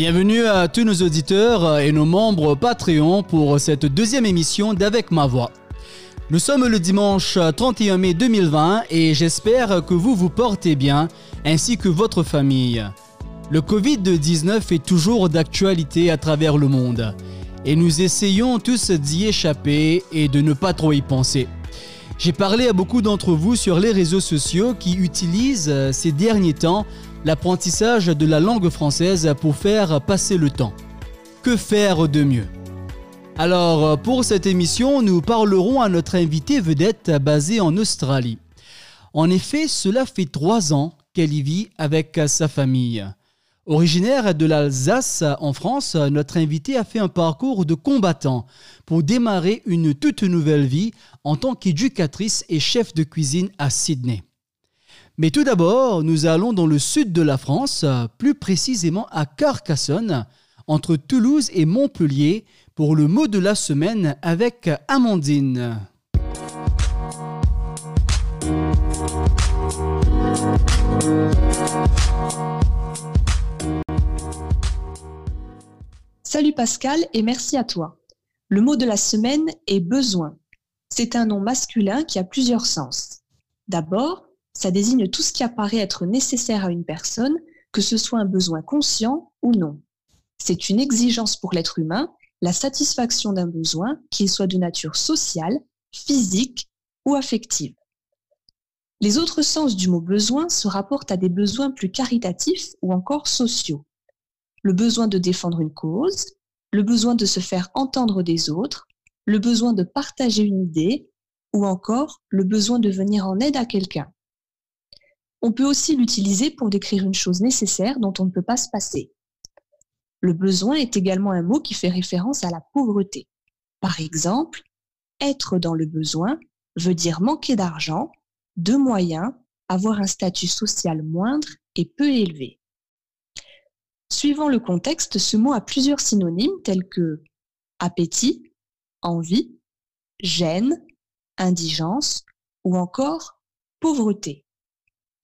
Bienvenue à tous nos auditeurs et nos membres Patreon pour cette deuxième émission d'Avec ma voix. Nous sommes le dimanche 31 mai 2020 et j'espère que vous vous portez bien ainsi que votre famille. Le Covid-19 est toujours d'actualité à travers le monde et nous essayons tous d'y échapper et de ne pas trop y penser. J'ai parlé à beaucoup d'entre vous sur les réseaux sociaux qui utilisent ces derniers temps l'apprentissage de la langue française pour faire passer le temps. Que faire de mieux? Alors, pour cette émission, nous parlerons à notre invité vedette basé en Australie. En effet, cela fait trois ans qu'elle y vit avec sa famille. Originaire de l'Alsace en France, notre invité a fait un parcours de combattant pour démarrer une toute nouvelle vie en tant qu'éducatrice et chef de cuisine à Sydney. Mais tout d'abord, nous allons dans le sud de la France, plus précisément à Carcassonne, entre Toulouse et Montpellier, pour le mot de la semaine avec Amandine. Salut Pascal et merci à toi. Le mot de la semaine est besoin. C'est un nom masculin qui a plusieurs sens. D'abord, ça désigne tout ce qui apparaît être nécessaire à une personne, que ce soit un besoin conscient ou non. C'est une exigence pour l'être humain, la satisfaction d'un besoin, qu'il soit de nature sociale, physique ou affective. Les autres sens du mot besoin se rapportent à des besoins plus caritatifs ou encore sociaux. Le besoin de défendre une cause, le besoin de se faire entendre des autres, le besoin de partager une idée ou encore le besoin de venir en aide à quelqu'un. On peut aussi l'utiliser pour décrire une chose nécessaire dont on ne peut pas se passer. Le besoin est également un mot qui fait référence à la pauvreté. Par exemple, être dans le besoin veut dire manquer d'argent, de moyens, avoir un statut social moindre et peu élevé. Suivant le contexte, ce mot a plusieurs synonymes tels que appétit, envie, gêne, indigence ou encore pauvreté.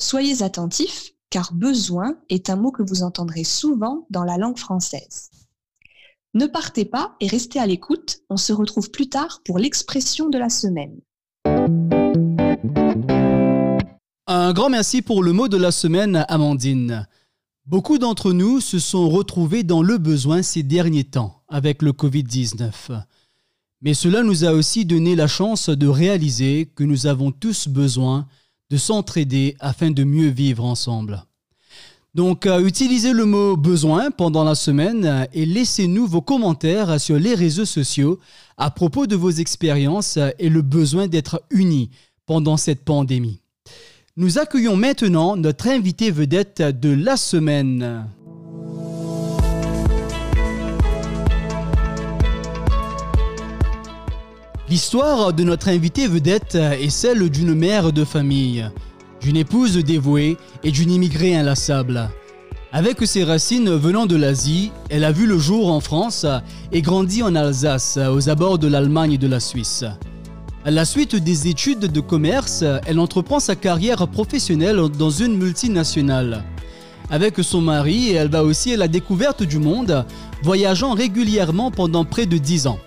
Soyez attentifs, car besoin est un mot que vous entendrez souvent dans la langue française. Ne partez pas et restez à l'écoute, on se retrouve plus tard pour l'expression de la semaine. Un grand merci pour le mot de la semaine, Amandine. Beaucoup d'entre nous se sont retrouvés dans le besoin ces derniers temps avec le Covid-19. Mais cela nous a aussi donné la chance de réaliser que nous avons tous besoin de s'entraider afin de mieux vivre ensemble. Donc, euh, utilisez le mot besoin pendant la semaine et laissez-nous vos commentaires sur les réseaux sociaux à propos de vos expériences et le besoin d'être unis pendant cette pandémie. Nous accueillons maintenant notre invité vedette de la semaine. L'histoire de notre invité vedette est celle d'une mère de famille, d'une épouse dévouée et d'une immigrée inlassable. Avec ses racines venant de l'Asie, elle a vu le jour en France et grandi en Alsace, aux abords de l'Allemagne et de la Suisse. À la suite des études de commerce, elle entreprend sa carrière professionnelle dans une multinationale. Avec son mari, elle va aussi à la découverte du monde, voyageant régulièrement pendant près de dix ans.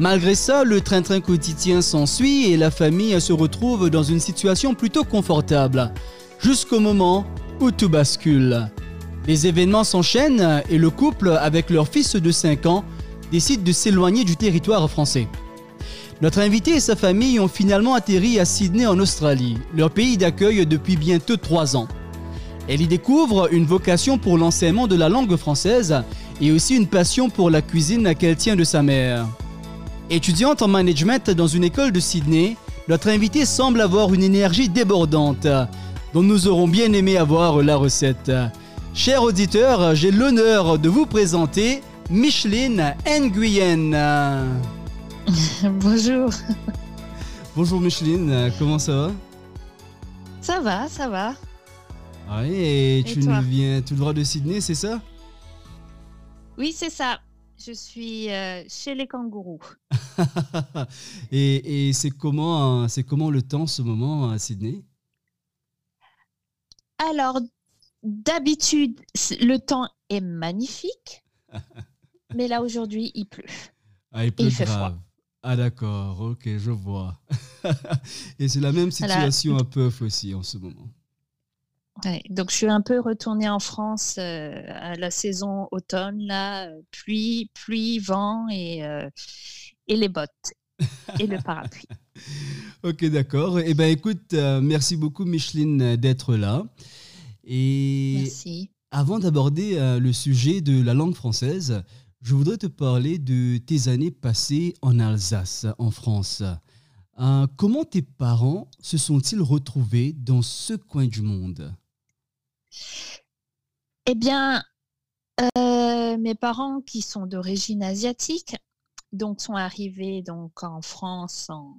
Malgré ça, le train-train quotidien s'ensuit et la famille se retrouve dans une situation plutôt confortable, jusqu'au moment où tout bascule. Les événements s'enchaînent et le couple, avec leur fils de 5 ans, décide de s'éloigner du territoire français. Notre invité et sa famille ont finalement atterri à Sydney en Australie, leur pays d'accueil depuis bientôt 3 ans. Elle y découvre une vocation pour l'enseignement de la langue française et aussi une passion pour la cuisine qu'elle tient de sa mère. Étudiante en management dans une école de Sydney, notre invité semble avoir une énergie débordante, dont nous aurons bien aimé avoir la recette. Chers auditeurs, j'ai l'honneur de vous présenter Micheline Nguyen. Bonjour. Bonjour Micheline, comment ça va? Ça va, ça va. Ah oui, et, tu nous viens tout droit de Sydney, c'est ça? Oui, c'est ça. Je suis euh, chez les kangourous. et, c'est comment, c'est comment le temps ce moment à Sydney? Alors, d'habitude, le temps est magnifique, mais là aujourd'hui il pleut. Ah, il pleut grave. Ah d'accord, ok, je vois. Et c'est la même situation à Perth aussi en ce moment. Donc je suis un peu retournée en France euh, à la saison automne, là, pluie, pluie, vent et, euh, et les bottes et le parapluie. ok, d'accord. Eh bien écoute, euh, merci beaucoup Micheline d'être là. Et merci. Avant d'aborder le sujet de la langue française, je voudrais te parler de tes années passées en Alsace, en France. Euh, comment tes parents se sont-ils retrouvés dans ce coin du monde? Eh bien, euh, mes parents qui sont d'origine asiatique, donc sont arrivés donc en France en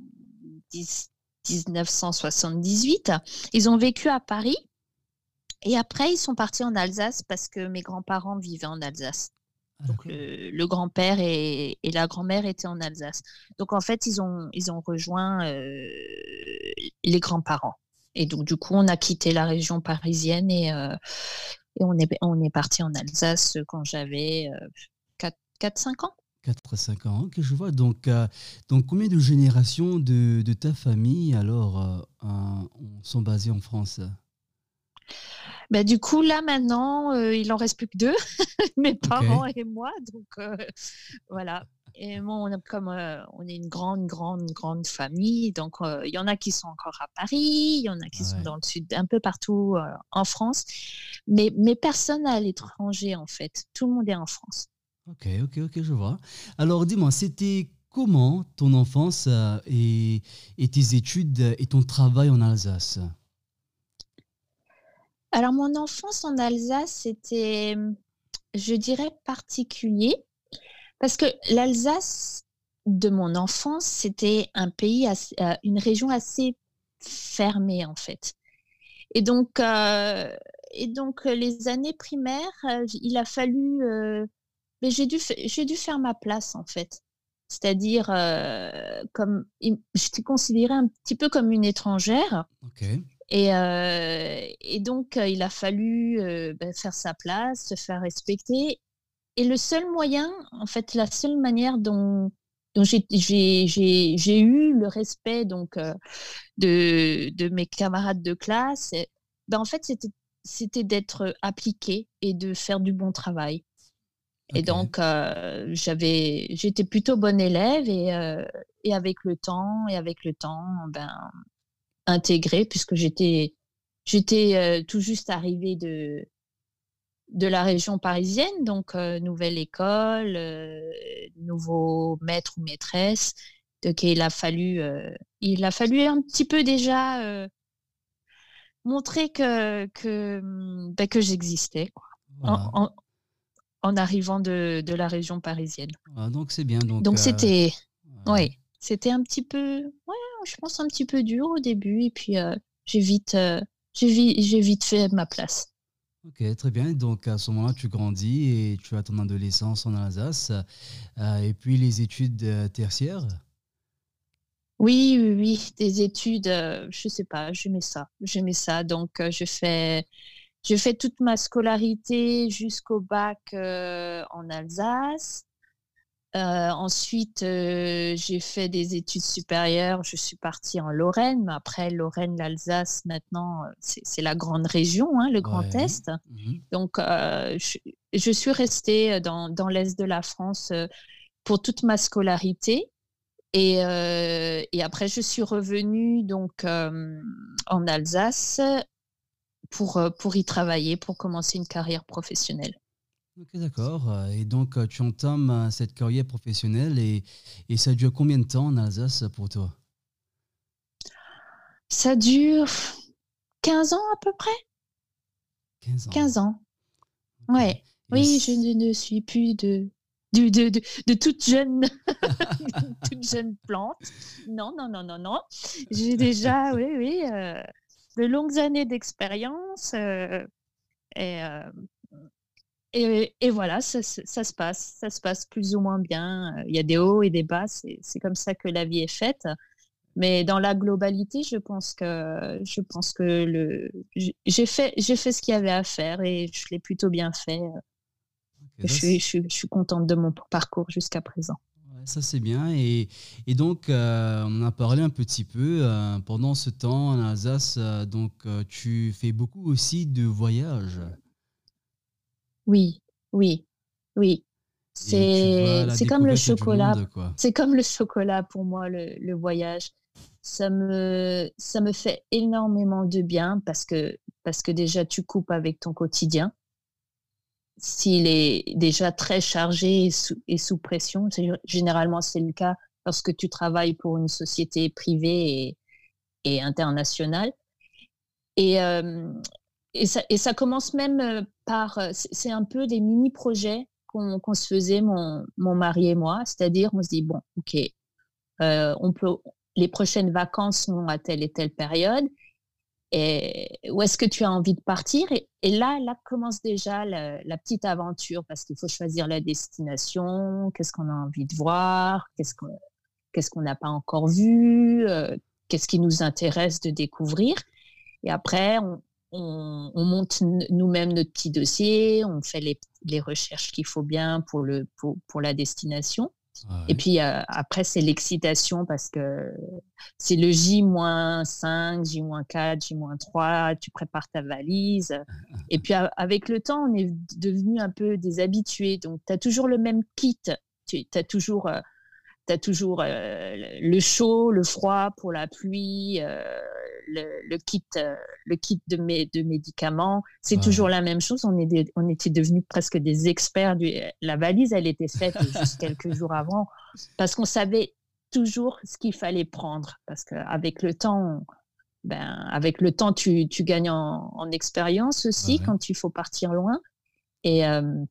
1978. Ils ont vécu à Paris et après ils sont partis en Alsace parce que mes grands-parents vivaient en Alsace. Ah, Donc le, grand-père et, la grand-mère étaient en Alsace. Donc en fait, ils ont, ils ont rejoint euh, les grands-parents. Et donc du coup, on a quitté la région parisienne et, euh, et on est, on parti en Alsace quand j'avais 4-5 euh, ans. 4-5 ans, que je vois. Donc, donc combien de générations de, de ta famille alors sont basées en France? Bah, du coup, là, maintenant, euh, il en reste plus que deux, mes parents et moi. Donc, euh, voilà. Et moi, on, comme euh, on est une grande, grande, grande famille, donc il y en a qui sont encore à Paris, il y en a qui sont dans le sud, un peu partout en France, mais, mais personne à l'étranger, en fait. Tout le monde est en France. Ok, ok, ok, je vois. Alors, dis-moi, c'était comment ton enfance et, et tes études et ton travail en Alsace? Alors, mon enfance en Alsace, c'était, je dirais, particulier, parce que l'Alsace de mon enfance, c'était un pays, euh, une région assez fermée, en fait. Et donc, euh, et donc les années primaires, euh, il a fallu, mais j'ai dû, j'ai dû faire ma place, en fait. C'est-à-dire, comme j'étais considérée un petit peu comme une étrangère. Ok. Et, euh, et, donc, euh, il a fallu euh, ben, faire sa place, se faire respecter. Et le seul moyen, en fait, la seule manière dont, dont j'ai eu le respect donc, de, de, mes camarades de classe, ben, en fait, c'était d'être appliqué et de faire du bon travail. Et donc, j'avais, j'étais plutôt bonne élève et, et avec le temps, et avec le temps, ben, intégrée puisque j'étais j'étais euh, tout juste arrivée de de la région parisienne, donc euh, nouvelle école, euh, nouveau maître ou maîtresse. Donc il a fallu il a fallu un petit peu déjà montrer que que ben, que j'existais en, en, arrivant de, de, la région parisienne. Ah, donc c'est bien. Donc c'était oui c'était un petit peu, ouais, je pense un petit peu dur au début. Et puis, euh, j'ai vite, euh, j'ai vite fait ma place. Ok, très bien. Donc, à ce moment-là, tu grandis et tu as ton adolescence en Alsace. Euh, et puis, les études tertiaires? Oui, oui, oui. Des études, je sais pas, j'aimais ça. J'aimais ça. Donc, je fais. Je fais toute ma scolarité jusqu'au bac en Alsace. Euh, ensuite, euh, j'ai fait des études supérieures. Je suis partie en Lorraine, mais après Lorraine, l'Alsace, maintenant, euh, c'est la grande région, hein, le Grand Est. Mhm. Donc, je, suis restée dans, dans l'Est de la France pour toute ma scolarité. Et, et, après, je suis revenue donc en Alsace pour, pour y travailler, pour commencer une carrière professionnelle. Ok, d'accord. Et donc, euh, tu entames euh, cette carrière professionnelle et, et ça dure combien de temps en Alsace pour toi? Ça dure 15 ans à peu près. 15 ans. 15 ans. Ouais. oui, je ne suis plus de, de, de, de, toute, jeune, toute jeune plante. Non, non, non, non, non. J'ai déjà, oui, oui, euh, de longues années d'expérience. et et, voilà, ça, se passe, ça se passe plus ou moins bien. Il y a des hauts et des bas, c'est comme ça que la vie est faite. Mais dans la globalité, je pense que je pense que le j'ai fait j'ai fait ce qu'il y avait à faire et je l'ai plutôt bien fait. je, suis, contente de mon parcours jusqu'à présent. ça c'est bien. Et, donc, euh, on a parlé un petit peu. Euh, pendant ce temps en Alsace, euh, donc, tu fais beaucoup aussi de voyages. Oui, oui, oui. C'est comme le chocolat. C'est comme le chocolat pour moi, le, le, voyage. Ça me, ça me fait énormément de bien parce que, parce que déjà, tu coupes avec ton quotidien s'il est déjà très chargé et sous, pression, généralement c'est le cas lorsque tu travailles pour une société privée et, internationale. Et, euh, et, ça, et, ça, commence même euh, euh, c'est un peu des mini-projets qu'on se faisait, mon, mari et moi, c'est-à-dire on se dit, bon, ok, on peut, les prochaines vacances sont à telle et telle période, et où est-ce que tu as envie de partir? Et, là, là commence déjà la, petite aventure parce qu'il faut choisir la destination, qu'est-ce qu'on a envie de voir, qu'est-ce qu'on qu'est-ce qu'on n'a pas encore vu, euh, qu'est-ce qui nous intéresse de découvrir? Et après, on, on, monte nous-mêmes notre petit dossier, on fait les, les recherches qu'il faut bien pour, le, pour, pour la destination. Et puis euh, après, c'est l'excitation parce que c'est le J-5, J-4, J-3, tu prépares ta valise. Et puis avec le temps, on est devenu un peu des habitués. Donc, tu as toujours le même kit. Tu as toujours, euh, as toujours euh, le chaud, le froid pour la pluie, le, kit, euh, le kit de, de médicaments. C'est toujours la même chose. On, est on était devenus presque des experts. Du, la valise, elle était faite juste quelques jours avant parce qu'on savait toujours ce qu'il fallait prendre. Parce qu'avec le temps, ben, avec le temps, tu, tu gagnes en, expérience aussi quand il faut partir loin. Et, euh,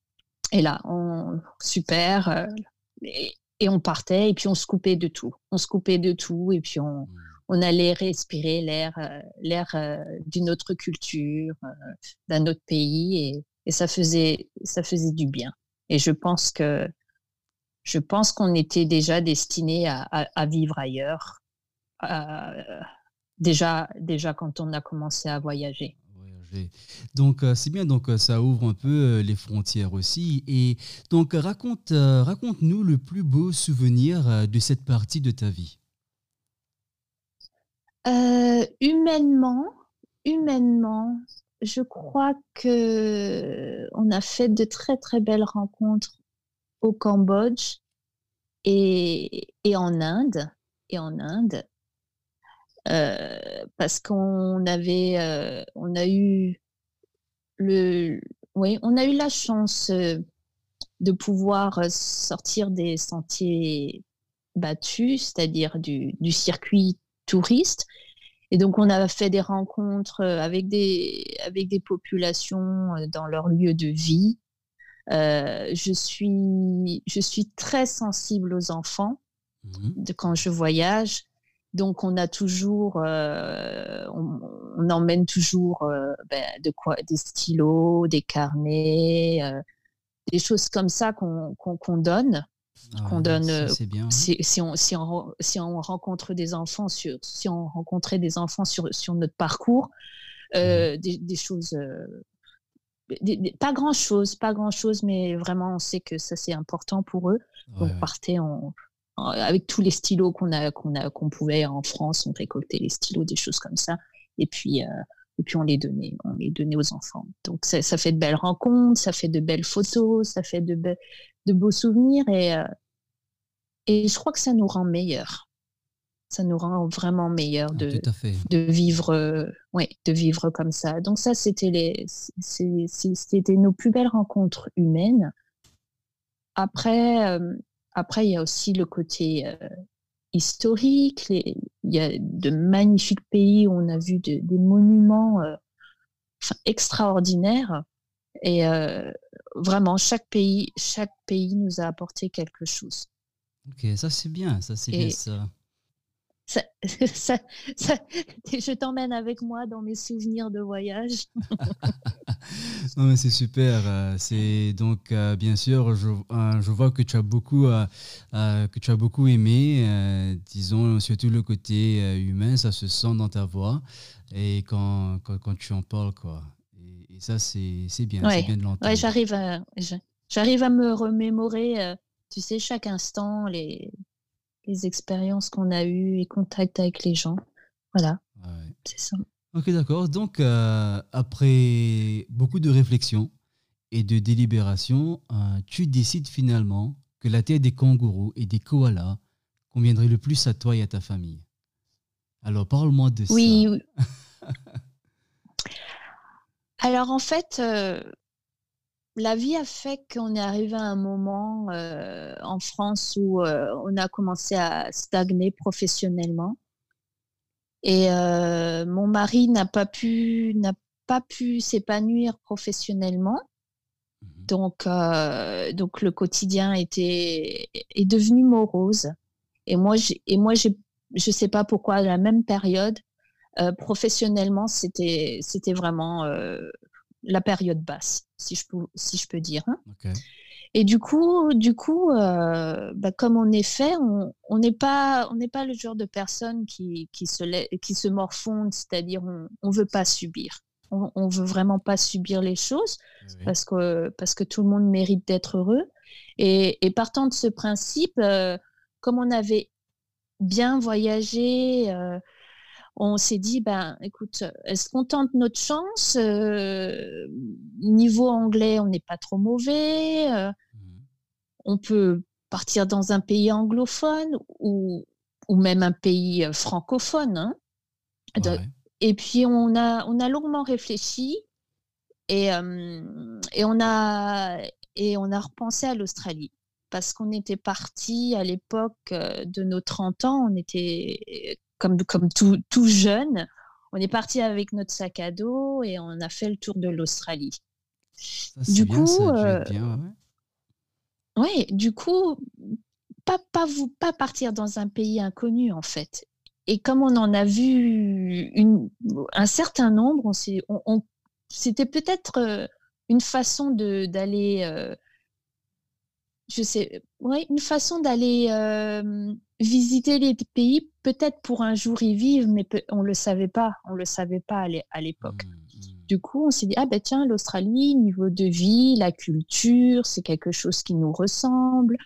et là, on, super. Euh, et, et, on partait et puis on se coupait de tout. On se coupait de tout et puis on, on allait respirer l'air, euh, l'air euh, d'une autre culture, euh, d'un autre pays, et, ça faisait, du bien. Et je pense que je pense qu'on était déjà destiné à, vivre ailleurs, déjà, déjà quand on a commencé à voyager. Donc c'est bien, donc ça ouvre un peu les frontières aussi. Et donc raconte, raconte-nous le plus beau souvenir de cette partie de ta vie. Euh, humainement, humainement, je crois que on a fait de très très belles rencontres au Cambodge et, en Inde et en Inde euh, parce qu'on avait euh, on a eu le oui on a eu la chance de pouvoir sortir des sentiers battus, c'est-à-dire du, du circuit touristes. Et donc, on a fait des rencontres euh, avec des, avec des populations euh, dans leur lieu de vie. Euh, je, suis, je suis très sensible aux enfants mmh de, quand je voyage. Donc, on a toujours, on, emmène toujours ben, de quoi, des stylos, des carnets, des choses comme ça qu'on donne. Ah qu'on donne. Euh, si, si, on, si, on, si on rencontre des enfants sur, si on rencontrait des enfants sur, sur notre parcours, euh, mmh. des, choses. Euh, pas grand chose, pas grand chose, mais vraiment on sait que ça c'est important pour eux. Donc partez en, avec tous les stylos qu'on a, qu'on a, qu'on pouvait en France, on récoltait les stylos, des choses comme ça, et puis et puis on les donnait, on les donnait aux enfants. Donc ça, ça, fait de belles rencontres, ça fait de belles photos, ça fait de, de beaux souvenirs et, euh, et je crois que ça nous rend meilleurs. Ça nous rend vraiment meilleurs ah, de, de vivre, euh, ouais, de vivre comme ça. Donc ça, c'était les, c'était nos plus belles rencontres humaines. Après, euh, après, il y a aussi le côté historique. il y a de magnifiques pays où on a vu des monuments extraordinaires. Et vraiment, chaque pays, chaque pays nous a apporté quelque chose. Ok, ça c'est bien, ça c'est bien ça. Ça, je t'emmène avec moi dans mes souvenirs de voyage. non mais c'est super. Euh, c'est donc euh, bien sûr, je, euh, je, vois que tu as beaucoup, que tu as beaucoup aimé. disons surtout le côté humain, ça se sent dans ta voix et quand, quand, quand tu en parles quoi ça, c'est bien. Ouais. bien de l'entendre. Ouais, j'arrive à, j'arrive à me remémorer, tu sais, chaque instant, les, les expériences qu'on a eues, les contacts avec les gens. Voilà, c'est ça. Ok, d'accord. Donc, euh, après beaucoup de réflexion et de délibération, euh, tu décides finalement que la terre des kangourous et des koalas conviendrait le plus à toi et à ta famille. Alors, parle-moi de ça. Oui. Alors, en fait, euh, la vie a fait qu'on est arrivé à un moment en France où on a commencé à stagner professionnellement. Et euh, mon mari n'a pas pu n'a pas pu s'épanouir professionnellement. Mhm. Donc, euh, donc le quotidien était est devenu morose. Et moi, et moi, je sais pas pourquoi à la même période, euh, professionnellement, c'était c'était vraiment la période basse, si je peux si je peux dire. Hein. Et du coup, du coup, euh, bah, comme on est fait, on n'est pas, on n'est pas le genre de personne qui, qui se, qui se morfonde, c'est-à-dire on, on veut pas subir. On, on veut vraiment pas subir les choses parce que parce que tout le monde mérite d'être heureux. Et, et, partant de ce principe, euh, comme on avait bien voyagé, euh, on s'est dit, ben, écoute, est-ce qu'on tente notre chance euh, Niveau anglais, on n'est pas trop mauvais. Euh, mmh. on peut partir dans un pays anglophone ou, ou même un pays euh, francophone. Hein. Et puis, on a, on a longuement réfléchi et, et, on a, et on a repensé à l'Australie parce qu'on était parti à l'époque de nos 30 ans, on était comme, comme tout, tout jeune, on est parti avec notre sac à dos et on a fait le tour de l'Australie. Du coup, euh, du coup, pas, pas, vous, pas partir dans un pays inconnu en fait. Et comme on en a vu une, un certain nombre, on, on, c'était peut-être euh, une façon d'aller, euh, je sais, ouais, une façon d'aller visiter les pays, peut-être pour un jour y vivre, mais on le savait pas, on le savait pas à l'époque. Mmh, mmh. Du coup, on s'est dit ah ben tiens, l'Australie, niveau de vie, la culture, c'est quelque chose qui nous ressemble.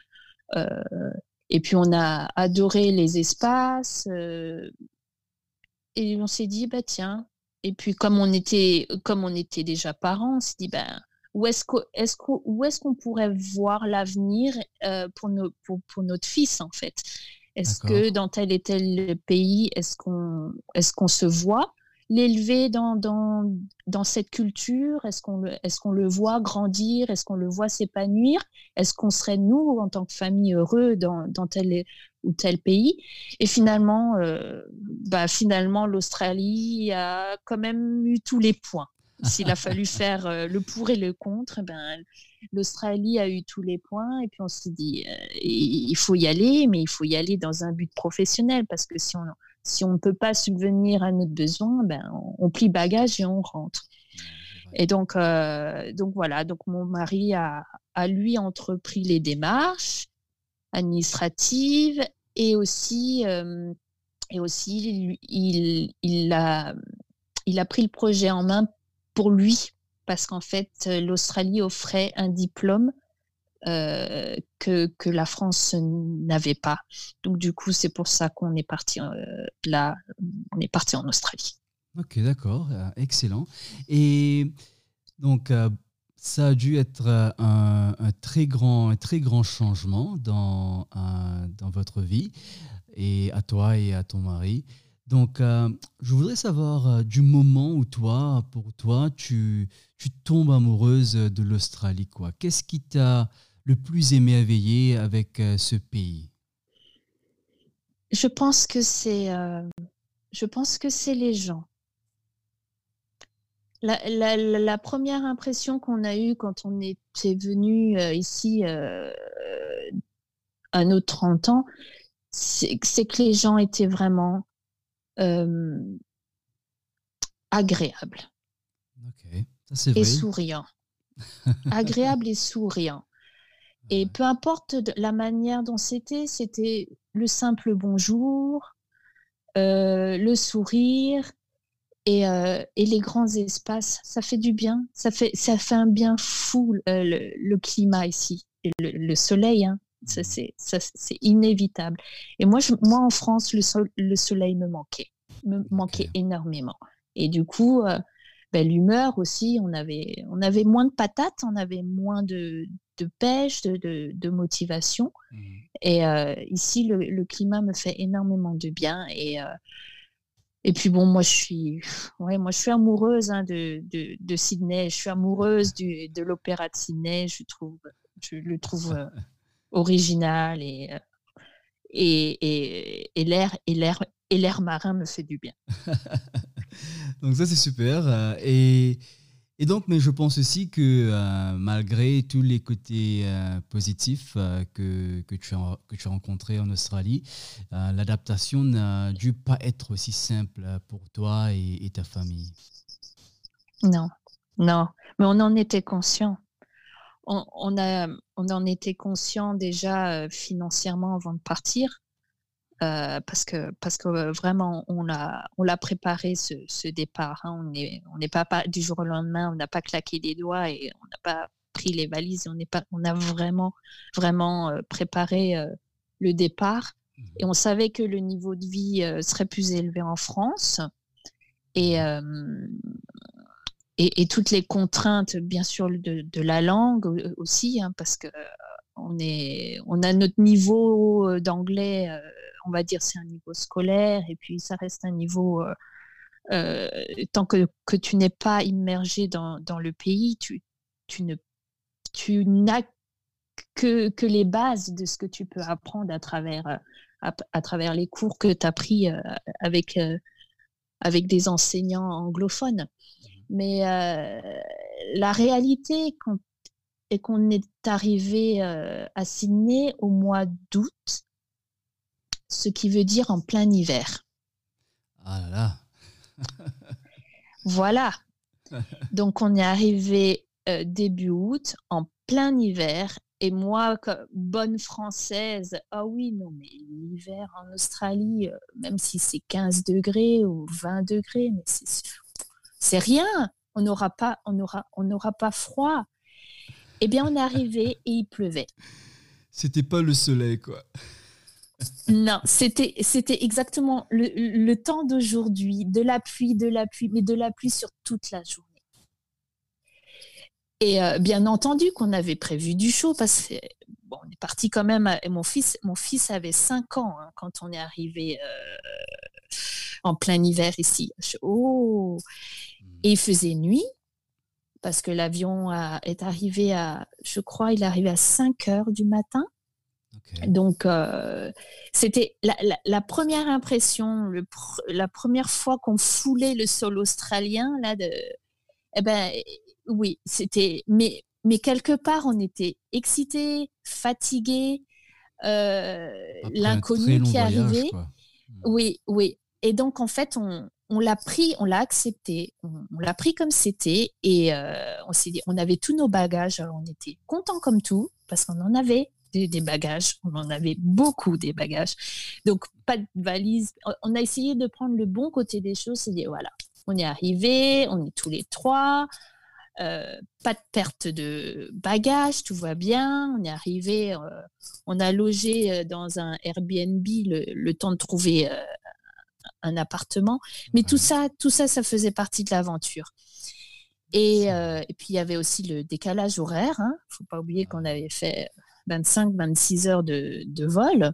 Euh, et puis on a adoré les espaces. Euh, et on s'est dit bah tiens. Et puis comme on était comme on était déjà parents, on s'est dit ben où est-ce qu'on est pourrait voir l'avenir euh, pour, pour, pour, notre fils en fait? Est-ce que dans tel et tel pays, est-ce qu'on est qu'on se voit l'élever dans, dans, dans, cette culture? Est-ce qu'on le, est qu'on le voit grandir? Est-ce qu'on le voit s'épanouir? Est-ce qu'on serait, nous, en tant que famille, heureux dans, dans tel ou tel pays? Et finalement, euh, bah, finalement l'Australie a quand même eu tous les points. S'il a fallu faire euh, le pour et le contre, ben, l'Australie a eu tous les points et puis on s'est dit, euh, il faut y aller, mais il faut y aller dans un but professionnel parce que si on si on ne peut pas subvenir à notre besoin, ben, on, plie bagage et on rentre. Et donc, euh, donc voilà, donc mon mari a, a lui entrepris les démarches administratives et aussi, et aussi il, il, a, il a pris le projet en main pour lui, parce qu'en fait, l'Australie offrait un diplôme euh, que, la France n'avait pas. Donc du coup, c'est pour ça qu'on est parti euh, là, on est parti en Australie. Ok, d'accord, euh, excellent. Et donc ça a dû être un, un, très grand, un très grand changement dans, dans votre vie et à toi et à ton mari. Donc, euh, je voudrais savoir euh, du moment où toi, pour toi, tu, tu tombes amoureuse de l'Australie. quoi. Qu'est-ce qui t'a le plus émerveillé avec euh, ce pays? Je pense que c'est, je pense que c'est les gens. La, la, la, première impression qu'on a eue quand on était venu ici à nos 30 ans, c'est que les gens étaient vraiment euh, agréable et souriant. agréable et souriant. Et peu importe la manière dont c'était, c'était le simple bonjour, euh, le sourire, Et, et, les grands espaces, ça fait du bien. Ça fait, ça fait un bien fou, le, climat ici. Le, soleil, hein, ça, c'est inévitable. Et moi, je, moi, en France, le, le soleil me manquait. Me manquait énormément. Et du coup, ben, l'humeur aussi, on avait, on avait moins de patates, on avait moins de, de pêche, de, de, motivation. Mmh. Et euh, ici, le, le, climat me fait énormément de bien. Et, euh, et puis bon, moi je suis, ouais, moi je suis amoureuse hein, de, de, Sydney. Je suis amoureuse du, de l'opéra de Sydney. Je trouve, je le trouve euh, original et et, et, et l'air et l'air et l'air marin me fait du bien. donc ça c'est super. Et et donc, mais je pense aussi que euh, malgré tous les côtés euh, positifs euh, que, que, tu as, que tu as rencontrés en Australie, l'adaptation n'a dû pas être aussi simple pour toi et, ta famille. Non, non, mais on en était conscient. On, on, a, on en était conscient déjà financièrement avant de partir. Euh, parce que parce que euh, vraiment on l'a on l'a préparé ce, ce départ. Hein. On n'est on n'est pas, pas, du jour au lendemain, on n'a pas claqué les doigts et on n'a pas pris les valises. On n'est pas on a vraiment vraiment euh, préparé le départ mmh. et on savait que le niveau de vie serait plus élevé en France et et, toutes les contraintes, bien sûr, de, la langue aussi, hein, parce que on, est, on a notre niveau d'anglais on va dire c'est un niveau scolaire et puis ça reste un niveau euh, euh, tant que, que tu n'es pas immergé dans, dans, le pays, tu, tu ne tu n'as que, que les bases de ce que tu peux apprendre à travers, à, travers les cours que tu as pris euh, avec, avec des enseignants anglophones. Mais la réalité est qu'on est arrivé à Sydney au mois d'août ce qui veut dire en plein hiver. Ah là là. voilà. Donc on est arrivé euh, début août, en plein hiver. Et moi, comme bonne française, ah oui, non, mais l'hiver en Australie, euh, même si c'est 15 degrés ou 20 degrés, mais c'est rien. On n'aura pas, on aura, on n'aura pas froid. Eh bien, on est arrivé et il pleuvait. C'était pas le soleil, quoi non, c'était c'était exactement le, temps d'aujourd'hui, de la pluie, de la pluie, mais de la pluie sur toute la journée. Et euh, bien entendu qu'on avait prévu du chaud parce que bon, on est parti quand même. et mon fils, mon fils avait 5 ans hein, quand on est arrivé euh, en plein hiver ici. Oh, et il faisait nuit parce que l'avion est arrivé à, je crois, il est arrivé à 5 heures du matin. Donc, euh, c'était la, première impression, la première fois qu'on foulait le sol australien, là, de, eh ben, oui, c'était, mais, mais quelque part, on était excités, fatigués, euh, l'inconnu qui arrivait. Oui, oui. Et donc, en fait, on, on l'a pris, on l'a accepté, on, l'a pris comme c'était et euh, on s'est dit, on avait tous nos bagages, alors on était content comme tout parce qu'on en avait des, bagages. On en avait beaucoup des bagages. Donc, pas de valise. On a essayé de prendre le bon côté des choses. C'est dire, voilà, on est arrivé, on est tous les trois. Euh, pas de perte de bagages, tout va bien. On est arrivé, euh, on a logé dans un Airbnb le, temps de trouver un appartement. Mais tout ça, tout ça, ça faisait partie de l'aventure. Et, et, puis il y avait aussi le décalage horaire. Il hein. ne faut pas oublier qu'on avait fait 25-26 heures de, vol.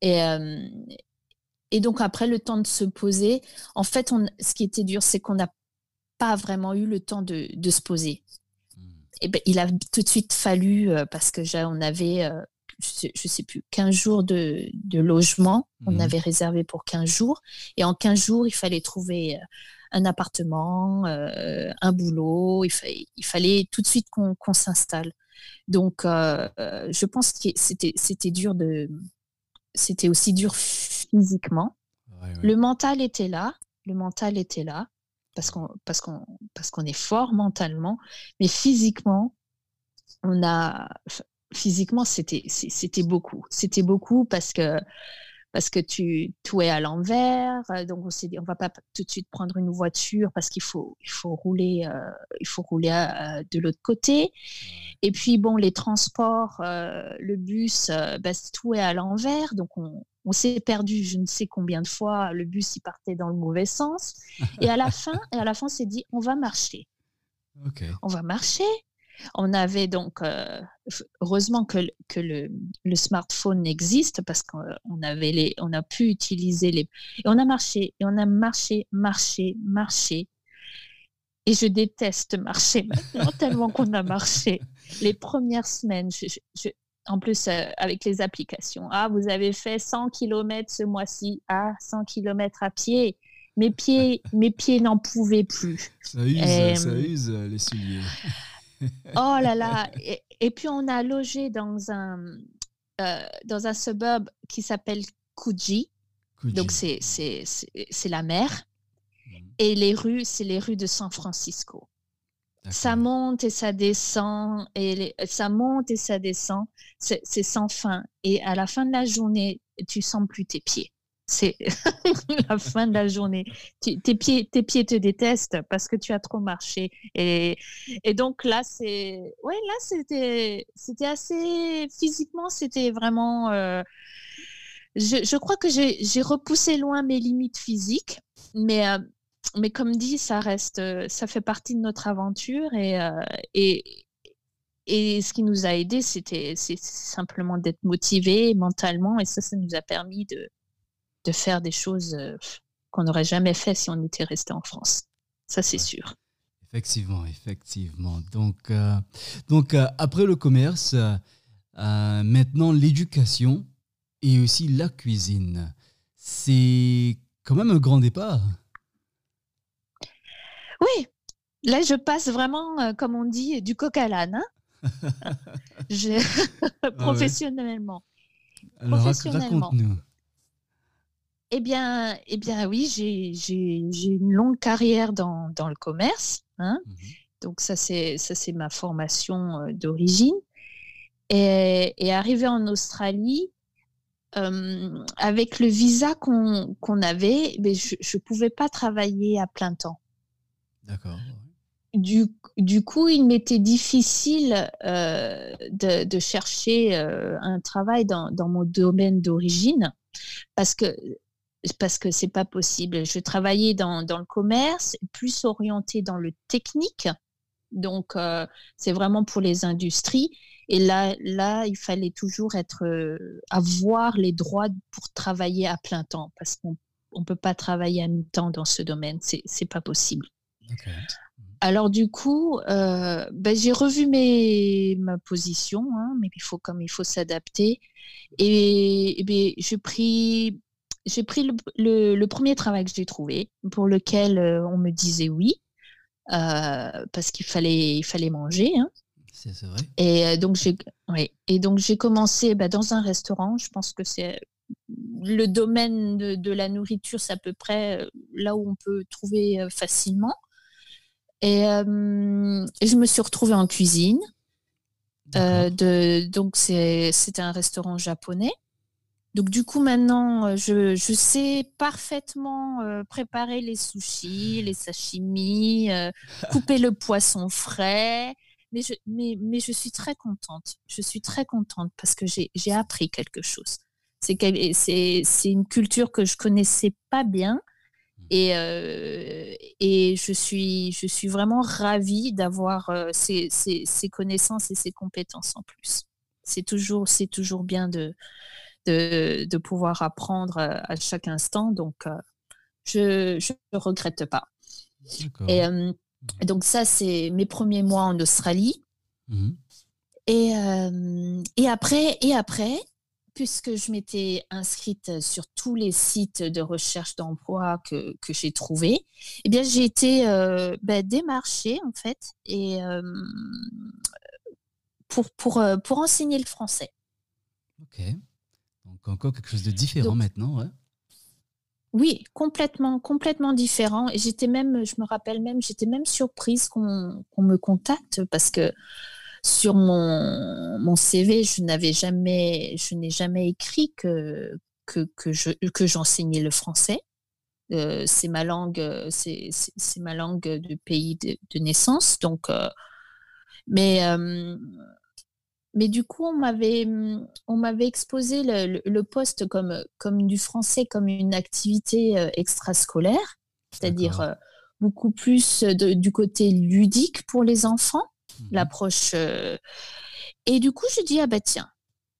Et, euh, et donc après le temps de se poser, en fait, on, ce qui était dur, c'est qu'on n'a pas vraiment eu le temps de, de se poser. Mhm. Et ben, il a tout de suite fallu, euh, parce que on avait, euh, je, ne sais, plus, 15 jours de, de logement, on mhm. avait réservé pour 15 jours, et en 15 jours, il fallait trouver un appartement, un boulot, il, fallait, il fallait tout de suite qu'on s'installe. Donc, euh, euh, je pense que c'était, dur de, c'était aussi dur physiquement. Le mental était là, le mental était là parce qu'on, parce qu'on, parce qu'on est fort mentalement, mais physiquement, on a, physiquement, c'était, c'était beaucoup, c'était beaucoup parce que parce que tu tout est à l'envers. Donc on s'est dit on va pas tout de suite prendre une voiture parce qu'il faut il faut rouler il faut rouler de l'autre côté. Et puis bon les transports, le bus, bah, tout est à l'envers. Donc on, on s'est perdu je ne sais combien de fois. Le bus il partait dans le mauvais sens. Et à la fin, et à la fin, on s'est dit on va marcher. On va marcher. On avait donc, euh, heureusement que, que le, smartphone existe parce qu'on avait les, on a pu utiliser les. Et on a marché, et on a marché, marché, marché. Et je déteste marcher maintenant, tellement qu'on a marché. Les premières semaines, en plus euh, avec les applications. Ah, vous avez fait 100 km ce mois-ci. Ah, 100 km à pied. Mes pieds, mes pieds n'en pouvaient plus. Ça use, ça euh, use les souliers. Oh là là. Et, puis on a logé dans un, euh, dans un suburb qui s'appelle Kuji. Donc c'est, c'est, c'est, la mer. Mm. Et les rues, c'est les rues de San Francisco. Ça monte et ça descend, et ça monte et ça descend, c'est, c'est sans fin. Et à la fin de la journée, tu sens plus tes pieds c'est la fin de la journée. tes, pieds, tes pieds te détestent parce que tu as trop marché. Et, et donc là, c'est, ouais, là, c'était, c'était assez, physiquement, c'était vraiment, euh, je, je, crois que j'ai, repoussé loin mes limites physiques, mais, euh, mais comme dit, ça reste, ça fait partie de notre aventure et, euh, et, et ce qui nous a aidé, c'était simplement d'être motivé mentalement et ça, ça nous a permis de, de faire des choses euh, qu'on n'aurait jamais fait si on était resté en France. Ça, c'est sûr. Effectivement, effectivement. Donc, euh, donc euh, après le commerce, maintenant l'éducation et aussi la cuisine. C'est quand même un grand départ. Oui, là je passe vraiment, comme on dit, du coq à l'âne. Hein. Professionnellement. Alors raconte-nous. Eh bien, eh bien oui, j'ai une longue carrière dans, dans le commerce. Hein. Mmh Donc ça, c'est ma formation euh, d'origine. Et, et arrivé en Australie, euh, avec le visa qu'on avait, mais je ne pouvais pas travailler à plein temps. D'accord. Du, du, coup, il m'était difficile euh, de, de, chercher un travail dans, dans mon domaine d'origine parce que parce que c'est pas possible. Je travaillais dans, dans, le commerce, plus orienté dans le technique. Donc, euh, c'est vraiment pour les industries. Et là, là, il fallait toujours être, euh, avoir les droits pour travailler à plein temps, parce qu'on ne peut pas travailler à mi-temps dans ce domaine. C'est n'est pas possible. Alors du coup, euh, ben, j'ai revu mes, ma position, hein, mais il faut comme il faut s'adapter. Et, et ben, j'ai pris j'ai pris le, premier travail que j'ai trouvé, pour lequel euh, on me disait oui, euh, parce qu'il fallait, il fallait manger. Hein. C'est vrai. Et euh, donc j'ai, Et donc j'ai commencé bah, dans un restaurant. Je pense que c'est le domaine de, la nourriture, c'est à peu près là où on peut trouver facilement. Et, je me suis retrouvée en cuisine. de, donc c'était un restaurant japonais. Donc du coup maintenant, euh, je, sais parfaitement euh, préparer les sushis, les sashimi, euh, couper le poisson frais. Mais je, mais, mais je suis très contente. Je suis très contente parce que j'ai appris quelque chose. C'est une culture que je connaissais pas bien. Mmh. Et, et je, suis, je suis vraiment ravie d'avoir ces, ces, connaissances et ces compétences en plus. C'est toujours, toujours bien de, de, pouvoir apprendre euh, à chaque instant. Donc, euh, je ne regrette pas. Et euh, donc, ça, c'est mes premiers mois en Australie. Mmh. Et, et, après, et après, puisque je m'étais inscrite sur tous les sites de recherche d'emploi que, que j'ai trouvés, eh bien, j'ai été ben, démarchée, en fait, et, pour, pour, pour enseigner le français. Encore quelque chose de différent maintenant, Oui, complètement, complètement différent. Et j'étais même, je me rappelle même, j'étais même surprise qu'on me contacte parce que sur mon, mon CV, je n'avais jamais, je n'ai jamais écrit que, que, que, je, que j'enseignais le français. c'est ma langue, c'est, ma langue de pays de, naissance. Donc, mais mais du coup, on m'avait, on m'avait exposé le, le, poste comme, comme du français comme une activité euh, extrascolaire, c'est-à-dire euh, beaucoup plus du côté ludique pour les enfants, mmh l'approche. Euh, et du coup, je dis, ah bah tiens,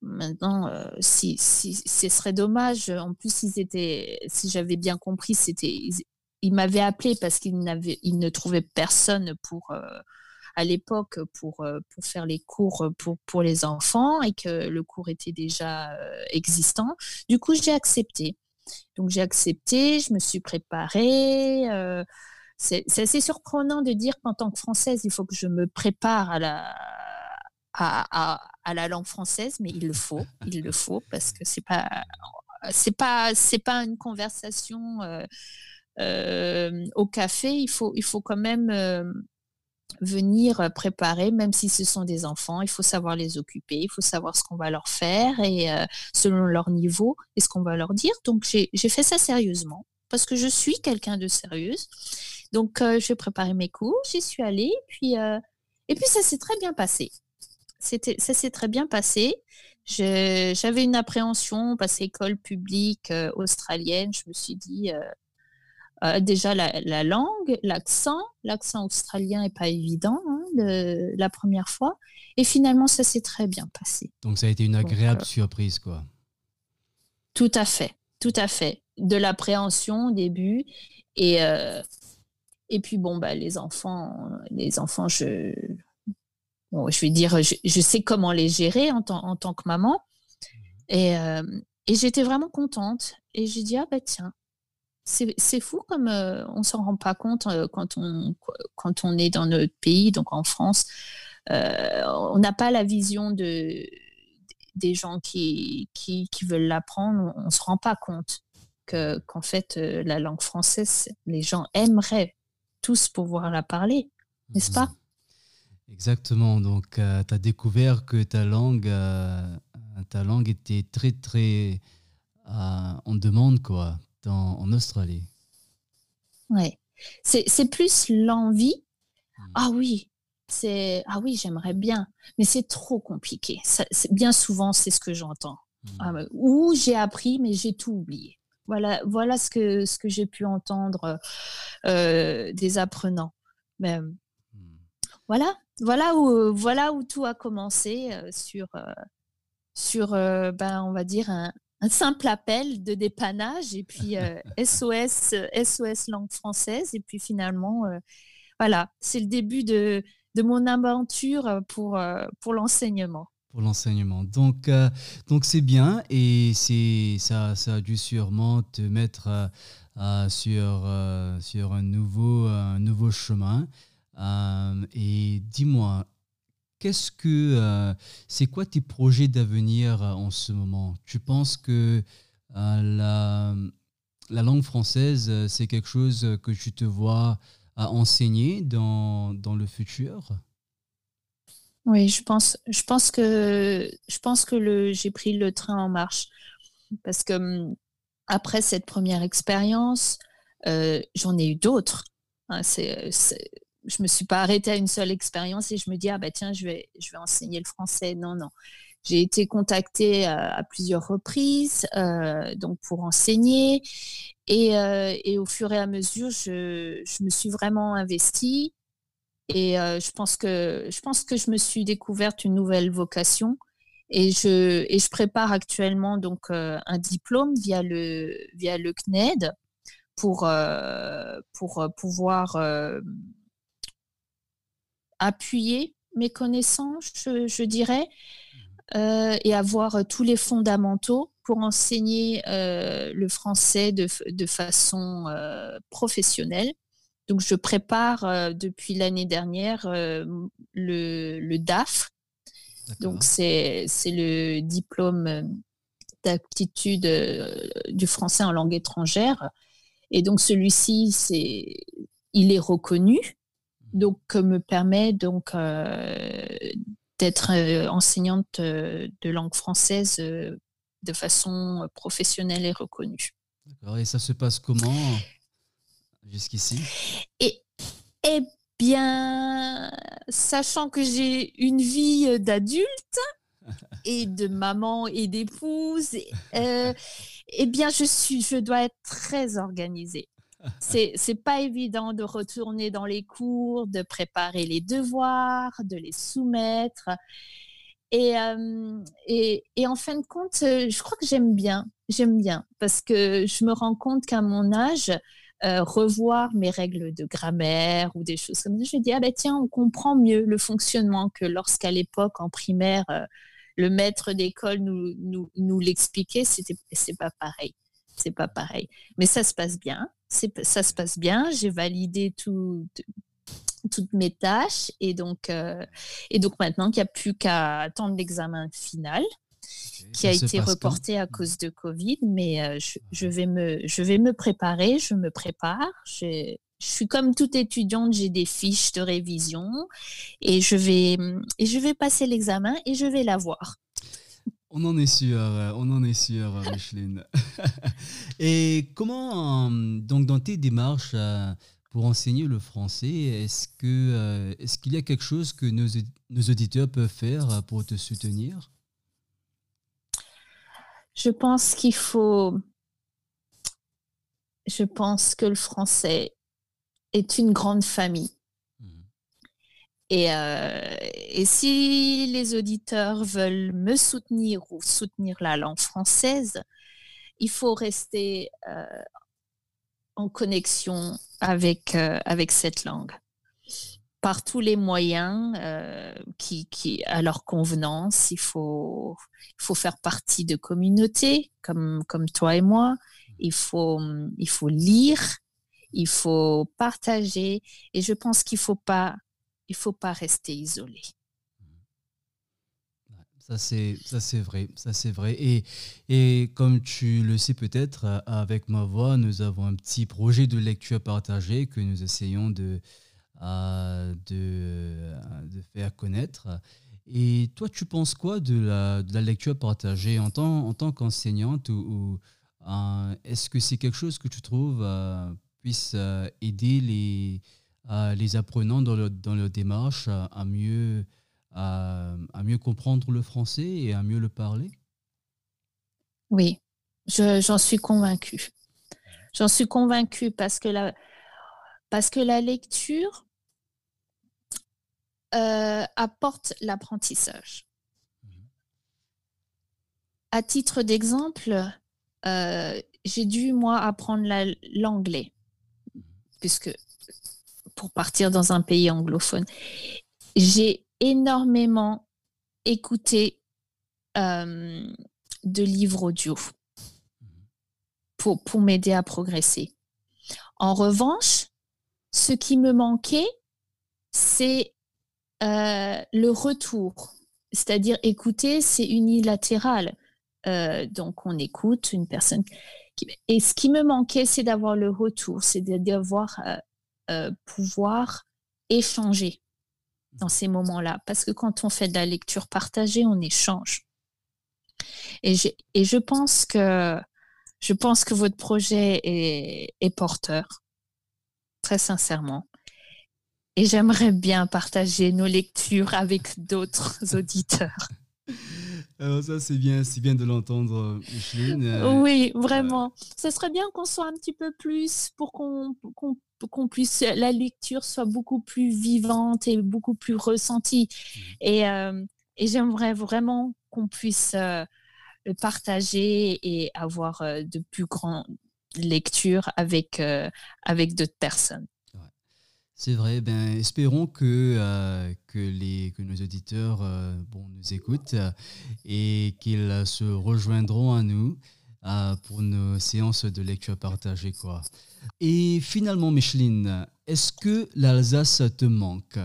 maintenant, si, si, ce serait dommage, en plus, ils étaient, si j'avais bien compris, c'était, ils, m'avaient appelé parce qu'ils, n'avaient, ils ne trouvaient personne pour à l'époque pour, euh, pour faire les cours pour, pour les enfants et que le cours était déjà euh, existant. Du coup, j'ai accepté. Donc j'ai accepté, je me suis préparée. Euh, c'est assez surprenant de dire qu'en tant que Française, il faut que je me prépare à la, à, à, la langue française, mais il le faut, il le faut parce que c'est pas c'est pas c'est pas une conversation au café. Il faut il faut quand même venir euh, préparer, même si ce sont des enfants, il faut savoir les occuper, il faut savoir ce qu'on va leur faire et euh, selon leur niveau et ce qu'on va leur dire. Donc j'ai fait ça sérieusement parce que je suis quelqu'un de sérieuse. Donc euh, j'ai préparé mes cours, j'y suis allée, puis et puis ça s'est très bien passé. C'était ça s'est très bien passé. J'avais une appréhension parce école publique australienne. Je me suis dit euh, déjà la, langue, l'accent. L'accent australien n'est pas évident hein, la première fois. Et finalement, ça s'est très bien passé. Donc ça a été une agréable euh, surprise, quoi. Tout à fait, tout à fait. De l'appréhension au début. Et, euh, et puis, bon, bah, les enfants, les enfants je, je vais dire, je, sais comment les gérer en, en tant que maman. Et, et j'étais vraiment contente. Et j'ai dit, ah bah tiens, c'est fou comme on euh, on s'en rend pas compte euh, quand, on, quand on est dans notre pays, donc en France. Euh, on n'a pas la vision de, des gens qui, qui, veulent l'apprendre. On ne se rend pas compte qu'en fait, la langue française, les gens aimeraient tous pouvoir la parler, n'est-ce pas? Exactement. Donc, tu as découvert que ta langue, ta langue était très, très en demande, quoi en Australie. Ouais. C'est plus l'envie. Hmm. Ah oui, c'est ah oui, j'aimerais bien, mais c'est trop compliqué. Ça, bien souvent, c'est ce que j'entends. Hmm. Ah, ou j'ai appris, mais j'ai tout oublié. Voilà, voilà ce que, ce que j'ai pu entendre euh, des apprenants. Mais, hmm. Voilà, voilà où, voilà où tout a commencé euh, sur, euh, sur ben, on va dire, un, un simple appel de dépannage et puis SOS, euh, SOS langue française. Et puis finalement, euh, voilà, c'est le début de, de mon aventure pour, euh, pour l'enseignement. Pour l'enseignement. Donc, donc c'est bien et c'est, ça, ça a dû sûrement te mettre sur, sur un, nouveau, un nouveau chemin. et dis-moi, Qu'est-ce que euh, c'est quoi tes projets d'avenir euh, en ce moment? Tu penses que euh, la, la, langue française, c'est quelque chose que tu te vois à enseigner dans, dans le futur? Oui, je pense, je pense que, je pense que j'ai pris le train en marche. Parce que hum, après cette première expérience, j'en ai eu d'autres. Hein, je me suis pas arrêtée à une seule expérience et je me dis ah bah tiens je vais je vais enseigner le français. Non non, j'ai été contactée euh, à, plusieurs reprises euh, donc pour enseigner. Et, euh, et, au fur et à mesure je, je me suis vraiment investie. Et je pense que je pense que je me suis découverte une nouvelle vocation. Et je et je prépare actuellement donc un diplôme via le via le CNED pour pour pouvoir appuyer mes connaissances, je, dirais, euh, et avoir euh, tous les fondamentaux pour enseigner euh, le français de, façon professionnelle. Donc, je prépare depuis l'année dernière le, DAF. Donc, c'est le diplôme d'aptitude du français en langue étrangère. Et donc, celui-ci, il est reconnu donc me permet donc euh, d'être euh, enseignante euh, de langue française de façon professionnelle et reconnue. D'accord. Et ça se passe comment jusqu'ici? Et, Eh bien, sachant que j'ai une vie d'adulte et de maman et d'épouse, euh, eh bien, je, suis, je dois être très organisée. C'est, pas évident de retourner dans les cours, de préparer les devoirs, de les soumettre. Et, euh, en fin de compte, euh, je crois que j'aime bien. J'aime bien parce que je me rends compte qu'à mon âge, euh, revoir mes règles de grammaire ou des choses comme ça, je dis, ah ben tiens, on comprend mieux le fonctionnement que lorsqu'à l'époque, en primaire, le maître d'école nous, nous, l'expliquait, c'est pas pareil. C'est pas pareil. Mais ça se passe bien. C'est, ça se passe bien. J'ai validé tout, toutes mes tâches et donc, euh, et donc maintenant qu'il n'y a plus qu'à attendre l'examen final qui a été reporté à cause de Covid, mais euh, je, je, vais me, je vais me préparer, je me prépare. Je, je suis comme toute étudiante, j'ai des fiches de révision et je vais, et je vais passer l'examen et je vais l'avoir. On en est sûr, on en est sûr, Micheline. et comment, donc dans tes démarches euh, pour enseigner le français, est-ce que euh, est-ce qu'il y a quelque chose que nos, nos auditeurs peuvent faire pour te soutenir? Je pense qu'il faut. Je pense que le français est une grande famille. Et, euh, et, si les auditeurs veulent me soutenir ou soutenir la langue française, il faut rester euh, en connexion avec, euh, avec cette langue par tous les moyens qui, à leur convenance. Il faut, il faut faire partie de communautés comme, comme toi et moi. Il faut, il faut lire, il faut partager et je pense qu'il faut pas il faut pas rester isolé. Ça c'est ça c'est vrai, ça c'est vrai et et comme tu le sais peut-être avec ma voix, nous avons un petit projet de lecture partagée que nous essayons de euh, de, de, faire connaître. Et toi, tu penses quoi de la, lecture partagée en tant, en tant qu'enseignante ou, euh, est-ce que c'est quelque chose que tu trouves euh, puisse euh, aider les, les apprenants dans, le, dans leur démarche à, mieux, à, mieux comprendre le français et à mieux le parler? Oui, j'en suis convaincue. J'en suis convaincue parce que la, parce que la lecture euh, apporte l'apprentissage. À titre d'exemple, euh, j'ai dû, moi, apprendre l'anglais puisque pour partir dans un pays anglophone, j'ai énormément écouté euh, de livres audio pour, m'aider à progresser. En revanche, ce qui me manquait, c'est euh, le retour. C'est-à-dire écouter, c'est unilatéral. Euh, donc on écoute une personne et ce qui me manquait, c'est d'avoir le retour, c'est d'avoir euh, pouvoir échanger dans ces moments-là. Parce que quand on fait de la lecture partagée, on échange. Et, et je pense que je pense que votre projet est, est porteur, très sincèrement. Et j'aimerais bien partager nos lectures avec d'autres auditeurs. Alors ça, c'est bien, c'est bien de l'entendre, Micheline. Euh, oui, vraiment. Ce serait bien qu'on soit un petit peu plus pour qu'on qu'on puisse la lecture soit beaucoup plus vivante et beaucoup plus ressentie. Mmh. Et, euh, et j'aimerais vraiment qu'on puisse euh, le partager et avoir de plus grandes lectures avec, avec d'autres personnes. C'est vrai, ben, espérons que, euh, que, les, que nos auditeurs euh, bon, nous écoutent euh, et qu'ils se rejoindront à nous pour nos séances de lecture partagée. Quoi. Et finalement, Micheline, est-ce que l'Alsace te manque?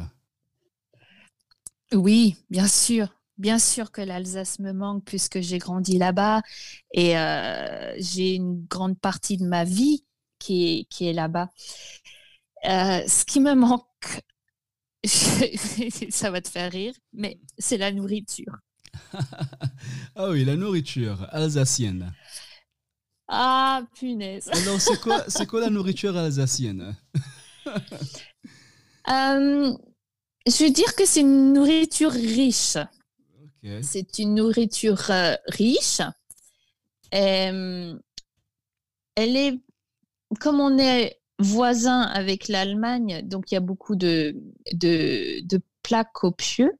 Oui, bien sûr. Bien sûr que l'Alsace me manque puisque j'ai grandi là-bas et j'ai une grande partie de ma vie qui est, qui est là-bas. Euh, ce qui me manque, ça va te faire rire, mais c'est la nourriture. Ah oui, la nourriture alsacienne. Ah, punaise. Alors, c'est quoi, c'est quoi la nourriture alsacienne? Euh, Je veux dire que c'est une nourriture riche. C'est une nourriture euh, riche. Euh, elle est, comme on est voisin avec l'Allemagne, donc il y a beaucoup de, de, de plats copieux.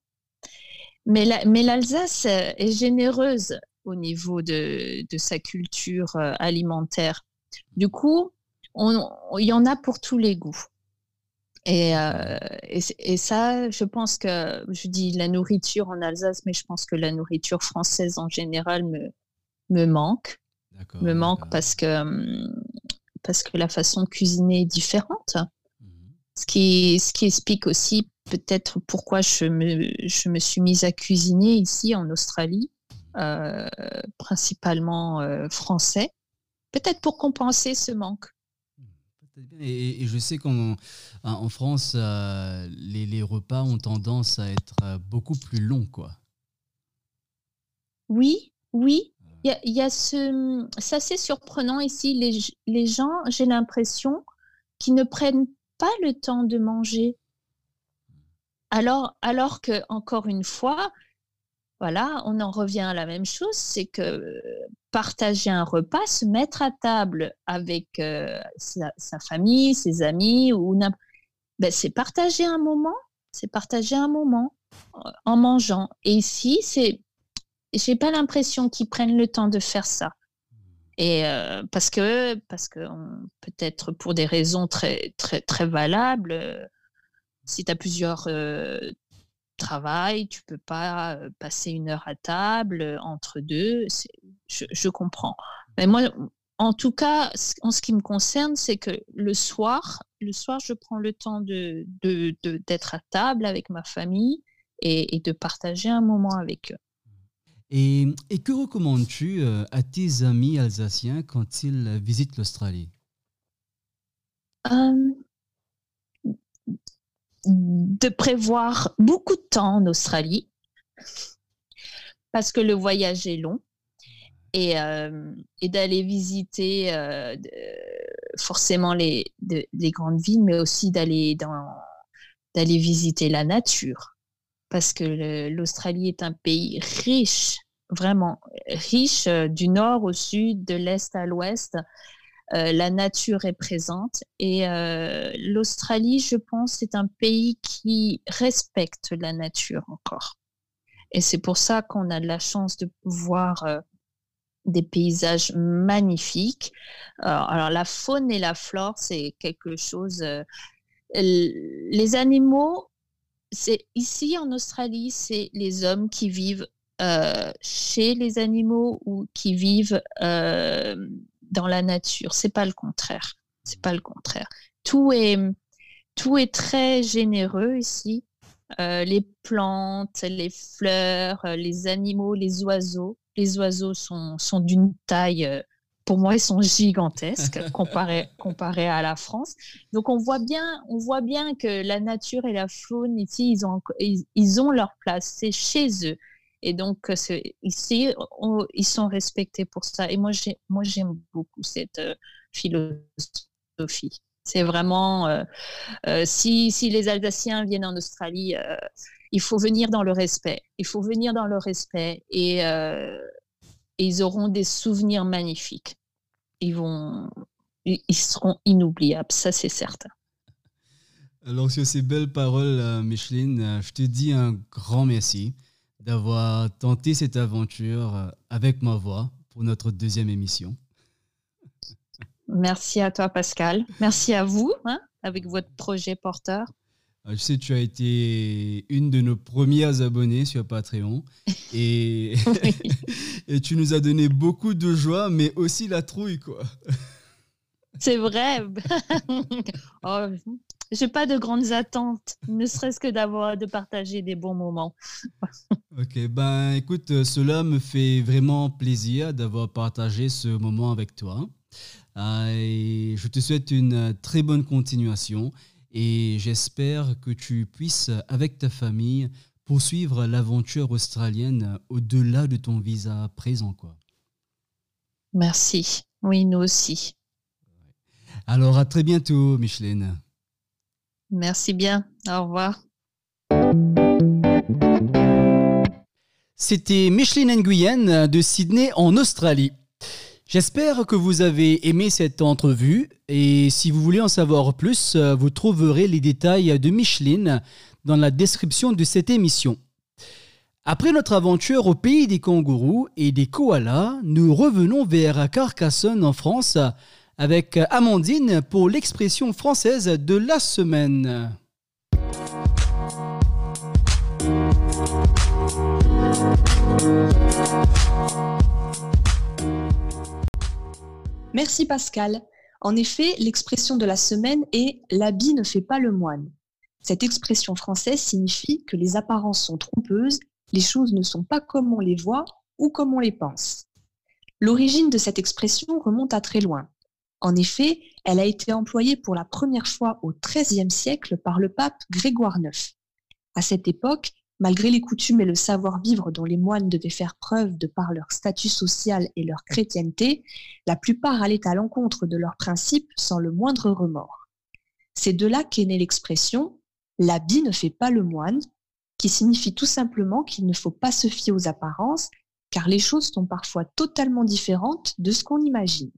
Mais l'Alsace est généreuse au niveau de, de sa culture euh, alimentaire. Du coup, il y en a pour tous les goûts. Et, euh, et, ça, je pense que, je dis la nourriture en Alsace, mais je pense que la nourriture française en général me, me manque. Me manque parce que, hum, parce que la façon de cuisiner est différente. Ce, qui, ce qui explique aussi peut-être pourquoi je me, je me suis mise à cuisiner ici en Australie, euh, principalement euh, français, peut-être pour compenser ce manque. Et, je sais qu'en en France, euh, les, les, repas ont tendance à être beaucoup plus longs, quoi. Oui, oui. Il y, a, ce, c'est assez surprenant ici. Les, les gens, j'ai l'impression, qui ne prennent pas le temps de manger. Alors, alors que, encore une fois, voilà, on en revient à la même chose, c'est que partager un repas, se mettre à table avec euh, sa, famille, ses amis, ou ben, c'est partager un moment, c'est partager un moment euh, en mangeant. Et ici, c'est, j'ai pas l'impression qu'ils prennent le temps de faire ça. Et euh, parce que, parce que peut-être pour des raisons très, très, très valables, si tu as plusieurs euh, travails, tu peux pas euh, passer une heure à table euh, entre deux. Je, comprends. Mais moi, en tout cas, en ce qui me concerne, c'est que le soir, le soir, je prends le temps de, d'être à table avec ma famille et, de partager un moment avec eux. Et, que recommandes-tu à tes amis alsaciens quand ils visitent l'Australie? De prévoir beaucoup de temps en Australie parce que le voyage est long et, euh, d'aller visiter euh, forcément les, grandes villes, mais aussi d'aller d'aller visiter la nature parce que l'Australie est un pays riche, vraiment riche euh, du nord au sud, de l'est à l'ouest. Euh, la nature est présente. Et euh, l'Australie, je pense, c'est un pays qui respecte la nature encore. Et c'est pour ça qu'on a de la chance de voir des paysages magnifiques. alors la faune et la flore, c'est quelque chose. les animaux, c'est ici en Australie, c'est les hommes qui vivent chez les animaux ou qui vivent dans la nature. C'est pas le contraire. C'est pas le contraire. Tout est, tout est très généreux ici. Euh, les plantes, les fleurs, euh, les animaux, les oiseaux. Les oiseaux sont, sont d'une taille, euh, pour moi, ils sont gigantesques comparés, comparé à la France. Donc on voit bien, on voit bien que la nature et la faune ici, ils ont, ils ont leur place. C'est chez eux. Et donc, euh, ici, ils sont respectés pour ça. Et moi, j'aime beaucoup cette euh, philosophie. C'est vraiment, euh, si, les Alsaciens viennent en Australie, il faut venir dans le respect. Il faut venir dans le respect et, ils auront des souvenirs magnifiques. Ils seront inoubliables, ça c'est certain. Alors sur ces belles paroles, Micheline, je te dis un grand merci d'avoir tenté cette aventure euh, avec ma voix pour notre deuxième émission. Merci à toi, Pascal. Merci à vous, hein, avec votre projet porteur. Euh, je sais, tu as été une de nos premières abonnées sur Patreon et, et tu nous as donné beaucoup de joie, mais aussi la trouille, quoi. C'est vrai. oh, j'ai pas de grandes attentes, ne serait-ce que d'avoir de partager des bons moments. ok, ben écoute, euh, cela me fait vraiment plaisir d'avoir partagé ce moment avec toi. Euh, et je te souhaite une très bonne continuation et j'espère que tu puisses, avec ta famille, poursuivre l'aventure australienne au-delà de ton visa présent, quoi. Merci. Oui, nous aussi. Alors à très bientôt, Micheline. Merci bien. Au revoir. C'était Micheline Nguyen de Sydney en Australie. J'espère que vous avez aimé cette entrevue et si vous voulez en savoir plus, vous trouverez les détails de Micheline dans la description de cette émission. Après notre aventure au pays des kangourous et des koalas, nous revenons vers Carcassonne en France avec Amandine pour l'expression française de la semaine. Merci Pascal. En effet, l'expression de la semaine est l'habit ne fait pas le moine. Cette expression française signifie que les apparences sont trompeuses, les choses ne sont pas comme on les voit ou comme on les pense. L'origine de cette expression remonte à très loin. En effet, elle a été employée pour la première fois au XIIIe siècle par le pape Grégoire IX. À cette époque, malgré les coutumes et le savoir-vivre dont les moines devaient faire preuve de par leur statut social et leur chrétienté, la plupart allaient à l'encontre de leurs principes sans le moindre remords. C'est de là qu'est née l'expression L'habit ne fait pas le moine, qui signifie tout simplement qu'il ne faut pas se fier aux apparences, car les choses sont parfois totalement différentes de ce qu'on imagine.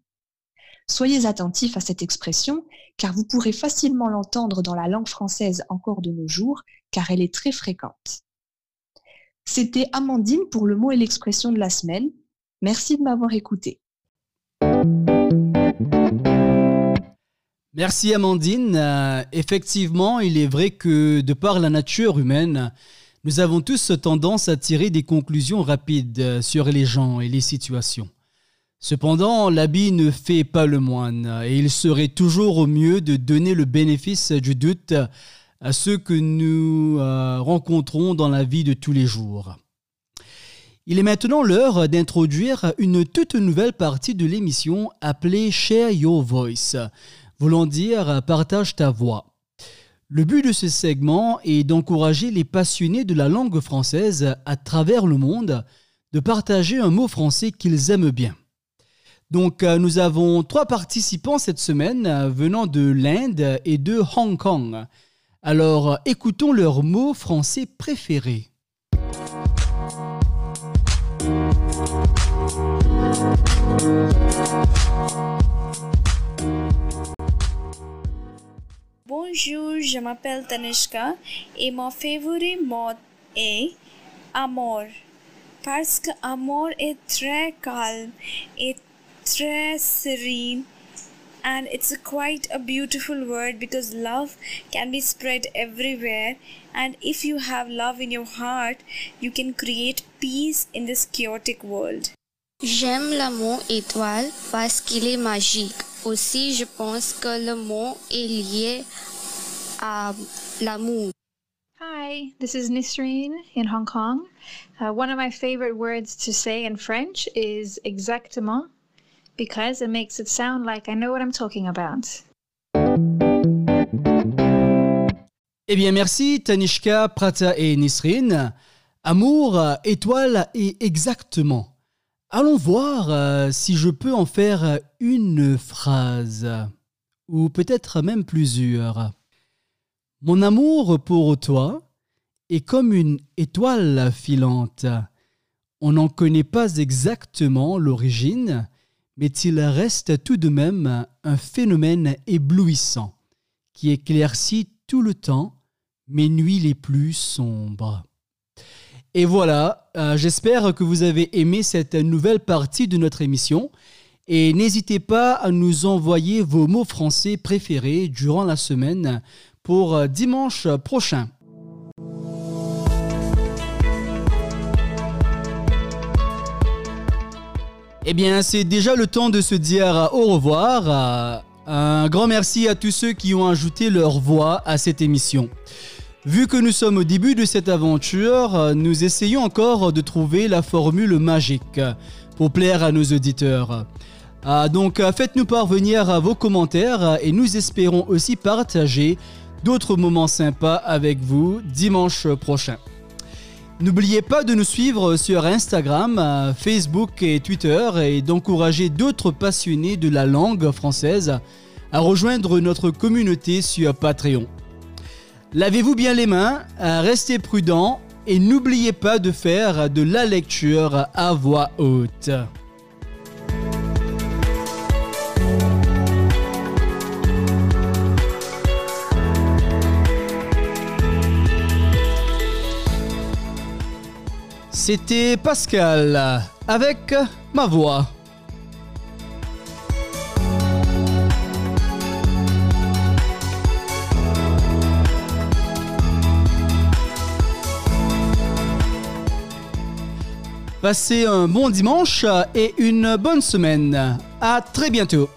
Soyez attentifs à cette expression, car vous pourrez facilement l'entendre dans la langue française encore de nos jours, car elle est très fréquente. C'était Amandine pour le mot et l'expression de la semaine. Merci de m'avoir écouté. Merci Amandine. Euh, effectivement, il est vrai que de par la nature humaine, nous avons tous tendance à tirer des conclusions rapides euh, sur les gens et les situations. Cependant, l'habit ne fait pas le moine et il serait toujours au mieux de donner le bénéfice du doute à ceux que nous euh, rencontrons dans la vie de tous les jours. Il est maintenant l'heure d'introduire une toute nouvelle partie de l'émission appelée Share Your Voice voulant dire partage ta voix. Le but de ce segment est d'encourager les passionnés de la langue française à travers le monde de partager un mot français qu'ils aiment bien. Donc euh, nous avons trois participants cette semaine euh, venant de l'Inde et de Hong Kong. Alors écoutons leurs mots français préférés. Bonjour, je m'appelle Tanishka et mon favori mot est amour. Parce que amour est très calme et très serene and it's quite a beautiful word because love can be spread everywhere and if you have love in your heart you can create peace in this chaotic world J'aime le mot étoile parce qu'il est magique. Aussi, je pense que le mot est lié à l'amour. Hi, this is Nisreen in Hong Kong. Uh, one of my favorite words to say in French is exactement because it makes it sound like I know what I'm talking about. Eh bien, merci Tanishka, Prata et Nisreen. Amour, étoile et exactement. Allons voir euh, si je peux en faire une phrase, ou peut-être même plusieurs. Mon amour pour toi est comme une étoile filante. On n'en connaît pas exactement l'origine, mais il reste tout de même un phénomène éblouissant qui éclaircit tout le temps mes nuits les plus sombres. Et voilà, euh, j'espère que vous avez aimé cette nouvelle partie de notre émission. Et n'hésitez pas à nous envoyer vos mots français préférés durant la semaine pour euh, dimanche prochain. Eh bien, c'est déjà le temps de se dire au revoir. Un grand merci à tous ceux qui ont ajouté leur voix à cette émission. Vu que nous sommes au début de cette aventure, nous essayons encore de trouver la formule magique pour plaire à nos auditeurs. Ah, donc faites-nous parvenir vos commentaires et nous espérons aussi partager d'autres moments sympas avec vous dimanche prochain. N'oubliez pas de nous suivre sur Instagram, Facebook et Twitter et d'encourager d'autres passionnés de la langue française à rejoindre notre communauté sur Patreon. Lavez-vous bien les mains, restez prudents et n'oubliez pas de faire de la lecture à voix haute. C'était Pascal avec ma voix. Passez un bon dimanche et une bonne semaine. À très bientôt.